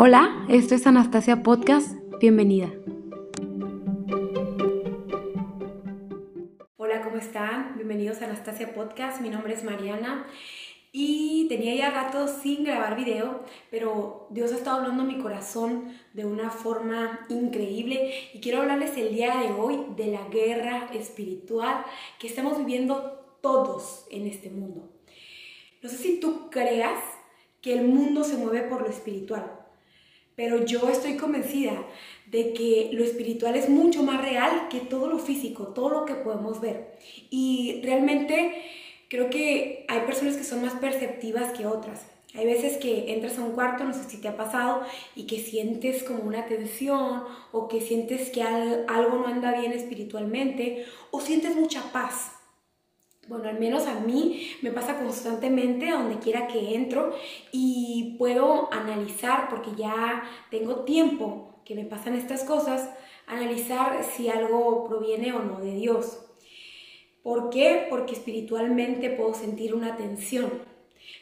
Hola, esto es Anastasia Podcast, bienvenida. Hola, ¿cómo están? Bienvenidos a Anastasia Podcast, mi nombre es Mariana y tenía ya rato sin grabar video, pero Dios ha estado hablando mi corazón de una forma increíble y quiero hablarles el día de hoy de la guerra espiritual que estamos viviendo todos en este mundo. No sé si tú creas que el mundo se mueve por lo espiritual, pero yo estoy convencida de que lo espiritual es mucho más real que todo lo físico, todo lo que podemos ver. Y realmente creo que hay personas que son más perceptivas que otras. Hay veces que entras a un cuarto, no sé si te ha pasado, y que sientes como una tensión o que sientes que algo no anda bien espiritualmente o sientes mucha paz. Bueno, al menos a mí me pasa constantemente a donde quiera que entro y puedo analizar, porque ya tengo tiempo que me pasan estas cosas, analizar si algo proviene o no de Dios. ¿Por qué? Porque espiritualmente puedo sentir una tensión.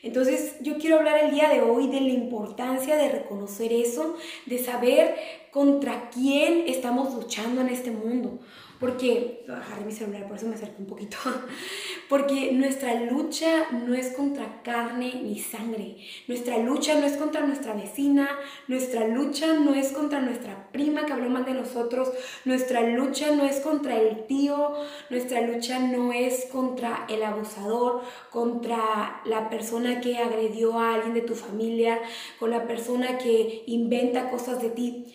Entonces yo quiero hablar el día de hoy de la importancia de reconocer eso, de saber contra quién estamos luchando en este mundo porque, voy a bajar mi celular, por eso me acerco un poquito, porque nuestra lucha no es contra carne ni sangre, nuestra lucha no es contra nuestra vecina, nuestra lucha no es contra nuestra prima que habló mal de nosotros, nuestra lucha no es contra el tío, nuestra lucha no es contra el abusador, contra la persona que agredió a alguien de tu familia, con la persona que inventa cosas de ti.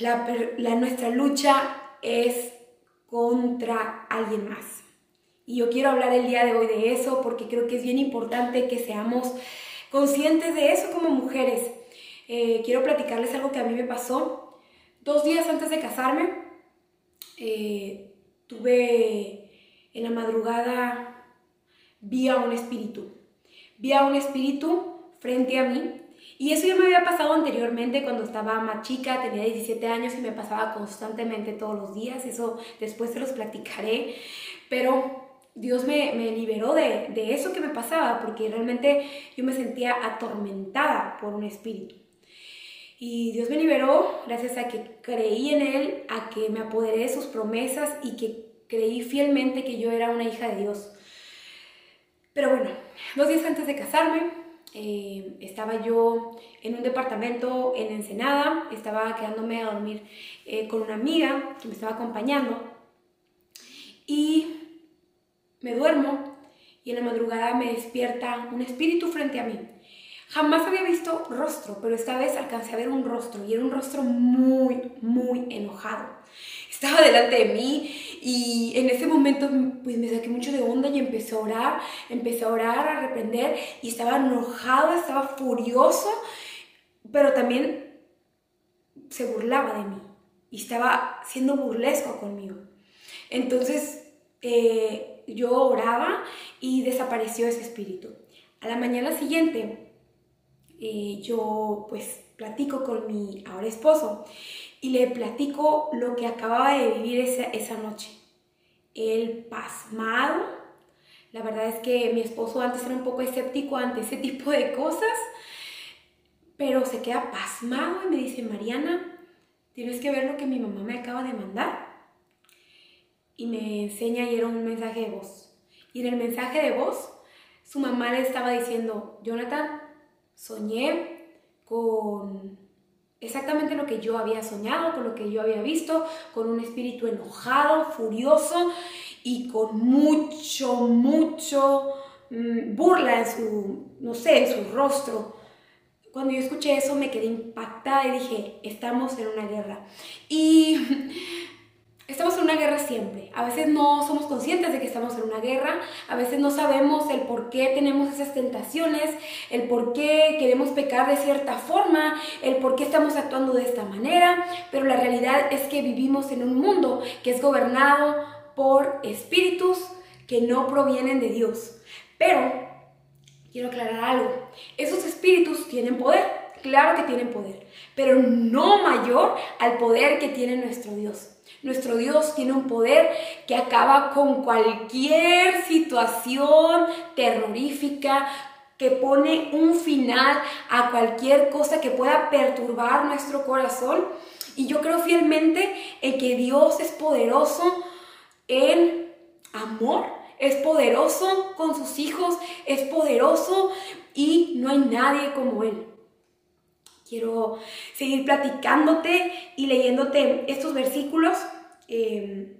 La, nuestra lucha es contra alguien más. Y yo quiero hablar el día de hoy de eso porque creo que es bien importante que seamos conscientes de eso como mujeres. Eh, quiero platicarles algo que a mí me pasó. Dos días antes de casarme, eh, tuve en la madrugada, vi a un espíritu. Vi a un espíritu frente a mí y eso ya me había pasado anteriormente cuando estaba más chica, tenía 17 años y me pasaba constantemente todos los días, eso después se los platicaré, pero Dios me, me liberó de, de eso que me pasaba porque realmente yo me sentía atormentada por un espíritu. Y Dios me liberó gracias a que creí en Él, a que me apoderé de sus promesas y que creí fielmente que yo era una hija de Dios. Pero bueno, dos días antes de casarme, eh, estaba yo en un departamento en Ensenada, estaba quedándome a dormir eh, con una amiga que me estaba acompañando y me duermo y en la madrugada me despierta un espíritu frente a mí. Jamás había visto rostro, pero esta vez alcancé a ver un rostro y era un rostro muy, muy enojado. Estaba delante de mí y en ese momento pues me saqué mucho de onda y empecé a orar, empecé a orar, a reprender y estaba enojado, estaba furioso, pero también se burlaba de mí y estaba siendo burlesco conmigo. Entonces eh, yo oraba y desapareció ese espíritu. A la mañana siguiente eh, yo pues platico con mi ahora esposo y le platico lo que acababa de vivir esa, esa noche. Él pasmado, la verdad es que mi esposo antes era un poco escéptico ante ese tipo de cosas, pero se queda pasmado y me dice, Mariana, tienes que ver lo que mi mamá me acaba de mandar. Y me enseña y era un mensaje de voz. Y en el mensaje de voz, su mamá le estaba diciendo, Jonathan, soñé con exactamente lo que yo había soñado, con lo que yo había visto, con un espíritu enojado, furioso y con mucho, mucho mm, burla en su, no sé, en su rostro. Cuando yo escuché eso me quedé impactada y dije, estamos en una guerra. Y Estamos en una guerra siempre. A veces no somos conscientes de que estamos en una guerra, a veces no sabemos el por qué tenemos esas tentaciones, el por qué queremos pecar de cierta forma, el por qué estamos actuando de esta manera, pero la realidad es que vivimos en un mundo que es gobernado por espíritus que no provienen de Dios. Pero quiero aclarar algo, esos espíritus tienen poder, claro que tienen poder, pero no mayor al poder que tiene nuestro Dios. Nuestro Dios tiene un poder que acaba con cualquier situación terrorífica, que pone un final a cualquier cosa que pueda perturbar nuestro corazón. Y yo creo fielmente en que Dios es poderoso en amor, es poderoso con sus hijos, es poderoso y no hay nadie como Él. Quiero seguir platicándote y leyéndote estos versículos eh,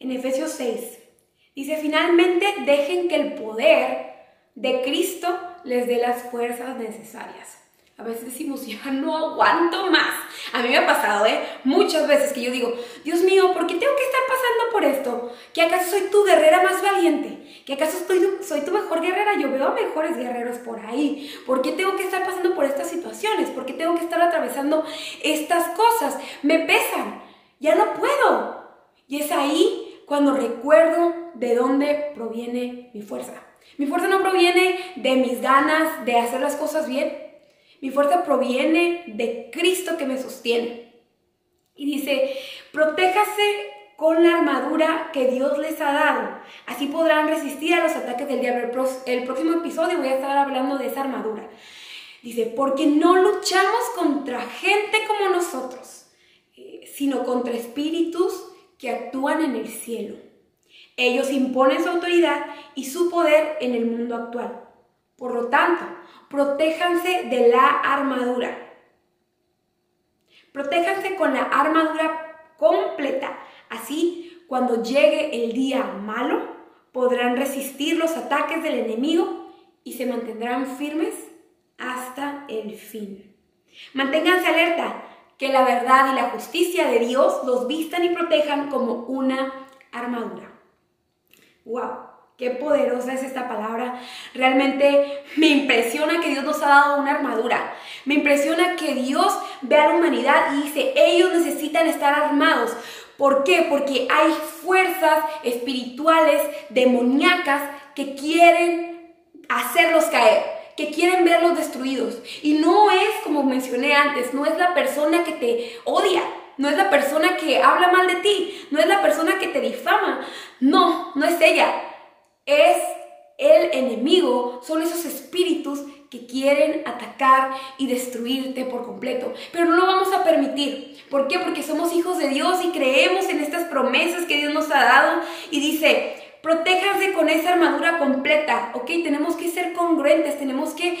en Efesios 6. Dice, finalmente dejen que el poder de Cristo les dé las fuerzas necesarias. A veces decimos, ya no aguanto más. A mí me ha pasado, ¿eh? Muchas veces que yo digo, Dios mío, ¿por qué tengo que estar pasando por esto? ¿Que acaso soy tu guerrera más valiente? ¿Que acaso estoy, soy tu mejor guerrera? Yo veo a mejores guerreros por ahí. ¿Por qué tengo que estar pasando por estas situaciones? ¿Por qué tengo que estar atravesando estas cosas? Me pesan. Ya no puedo. Y es ahí cuando recuerdo de dónde proviene mi fuerza. Mi fuerza no proviene de mis ganas de hacer las cosas bien. Mi fuerza proviene de Cristo que me sostiene. Y dice, protéjase con la armadura que Dios les ha dado. Así podrán resistir a los ataques del diablo. El próximo episodio voy a estar hablando de esa armadura. Dice, porque no luchamos contra gente como nosotros, eh, sino contra espíritus que actúan en el cielo. Ellos imponen su autoridad y su poder en el mundo actual. Por lo tanto, protéjanse de la armadura. Protéjanse con la armadura completa. Así, cuando llegue el día malo, podrán resistir los ataques del enemigo y se mantendrán firmes hasta el fin. Manténganse alerta que la verdad y la justicia de Dios los vistan y protejan como una armadura. ¡Wow! Qué poderosa es esta palabra. Realmente me impresiona que Dios nos ha dado una armadura. Me impresiona que Dios ve a la humanidad y dice, ellos necesitan estar armados. ¿Por qué? Porque hay fuerzas espirituales, demoníacas, que quieren hacerlos caer, que quieren verlos destruidos. Y no es, como mencioné antes, no es la persona que te odia, no es la persona que habla mal de ti, no es la persona que te difama, no, no es ella, es el enemigo, son esos espíritus que quieren atacar y destruirte por completo. Pero no lo vamos a permitir. ¿Por qué? Porque somos hijos de Dios y creemos en estas promesas que Dios nos ha dado. Y dice, protéjanse con esa armadura completa, ¿ok? Tenemos que ser congruentes, tenemos que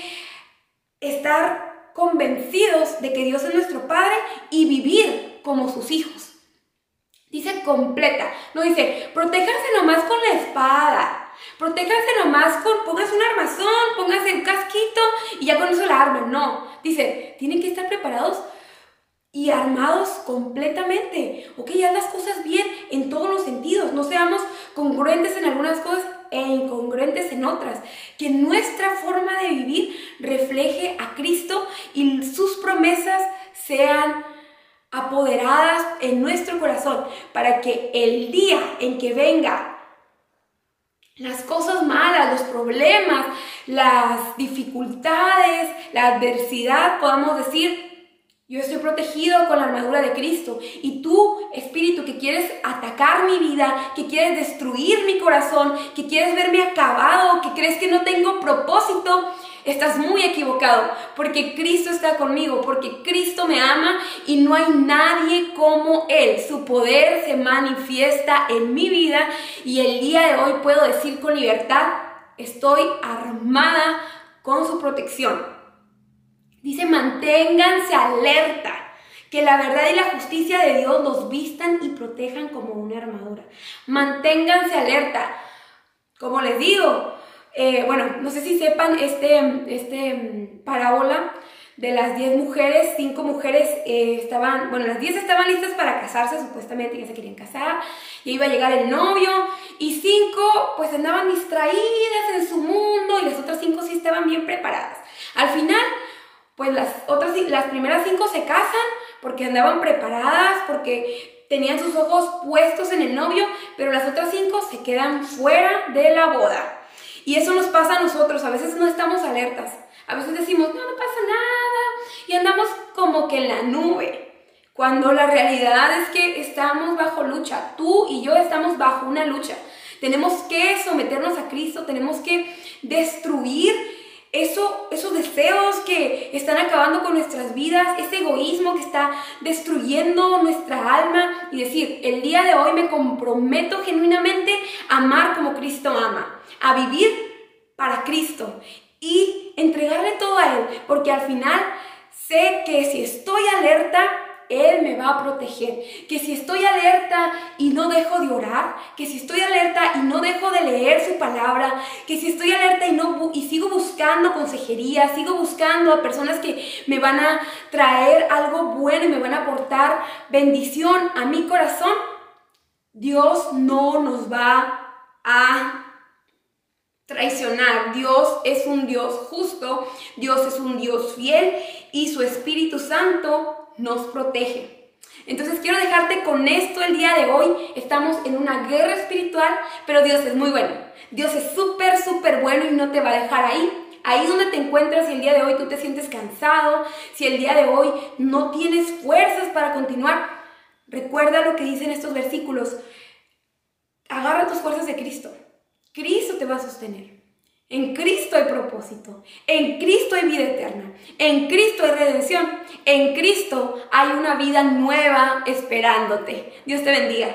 estar convencidos de que Dios es nuestro Padre y vivir como sus hijos. Dice completa, no dice, protéjanse nomás con la espada, Protéjanse nomás con, póngase un armazón, póngase un casquito y ya con eso la arman. No, dice, tienen que estar preparados y armados completamente. Ok, ya las cosas bien en todos los sentidos. No seamos congruentes en algunas cosas e incongruentes en otras. Que nuestra forma de vivir refleje a Cristo y sus promesas sean apoderadas en nuestro corazón para que el día en que venga las cosas malas, los problemas, las dificultades, la adversidad, podamos decir, yo estoy protegido con la armadura de Cristo. Y tú, espíritu, que quieres atacar mi vida, que quieres destruir mi corazón, que quieres verme acabado, que crees que no tengo propósito, estás muy equivocado. Porque Cristo está conmigo, porque Cristo me ama y no hay nadie como Él. Su poder se manifiesta en mi vida y el día de hoy puedo decir con libertad, estoy armada con su protección. Dice, manténganse alerta, que la verdad y la justicia de Dios los vistan y protejan como una armadura. Manténganse alerta. Como les digo, eh, bueno, no sé si sepan este, este mm, parábola de las 10 mujeres, 5 mujeres eh, estaban, bueno, las 10 estaban listas para casarse, supuestamente ya se querían casar, y iba a llegar el novio, y 5 pues andaban distraídas en su mundo, y las otras 5 sí estaban bien preparadas. Al final, pues las otras, las primeras cinco se casan porque andaban preparadas, porque tenían sus ojos puestos en el novio, pero las otras cinco se quedan fuera de la boda. Y eso nos pasa a nosotros, a veces no estamos alertas, a veces decimos, no, no pasa nada, y andamos como que en la nube, cuando la realidad es que estamos bajo lucha, tú y yo estamos bajo una lucha. Tenemos que someternos a Cristo, tenemos que destruir eso, esos deseos que están acabando con nuestras vidas, ese egoísmo que está destruyendo nuestra alma y decir, el día de hoy me comprometo genuinamente a amar como Cristo ama, a vivir para Cristo y entregarle todo a Él, porque al final sé que si estoy alerta, él me va a proteger. Que si estoy alerta y no dejo de orar, que si estoy alerta y no dejo de leer su palabra, que si estoy alerta y, no, y sigo buscando consejería, sigo buscando a personas que me van a traer algo bueno y me van a aportar bendición a mi corazón, Dios no nos va a traicionar. Dios es un Dios justo, Dios es un Dios fiel y su Espíritu Santo nos protege. Entonces quiero dejarte con esto el día de hoy. Estamos en una guerra espiritual, pero Dios es muy bueno. Dios es súper, súper bueno y no te va a dejar ahí. Ahí donde te encuentras, si el día de hoy tú te sientes cansado, si el día de hoy no tienes fuerzas para continuar, recuerda lo que dicen estos versículos. Agarra tus fuerzas de Cristo. Cristo te va a sostener. En Cristo hay propósito, en Cristo hay vida eterna, en Cristo hay redención, en Cristo hay una vida nueva esperándote. Dios te bendiga.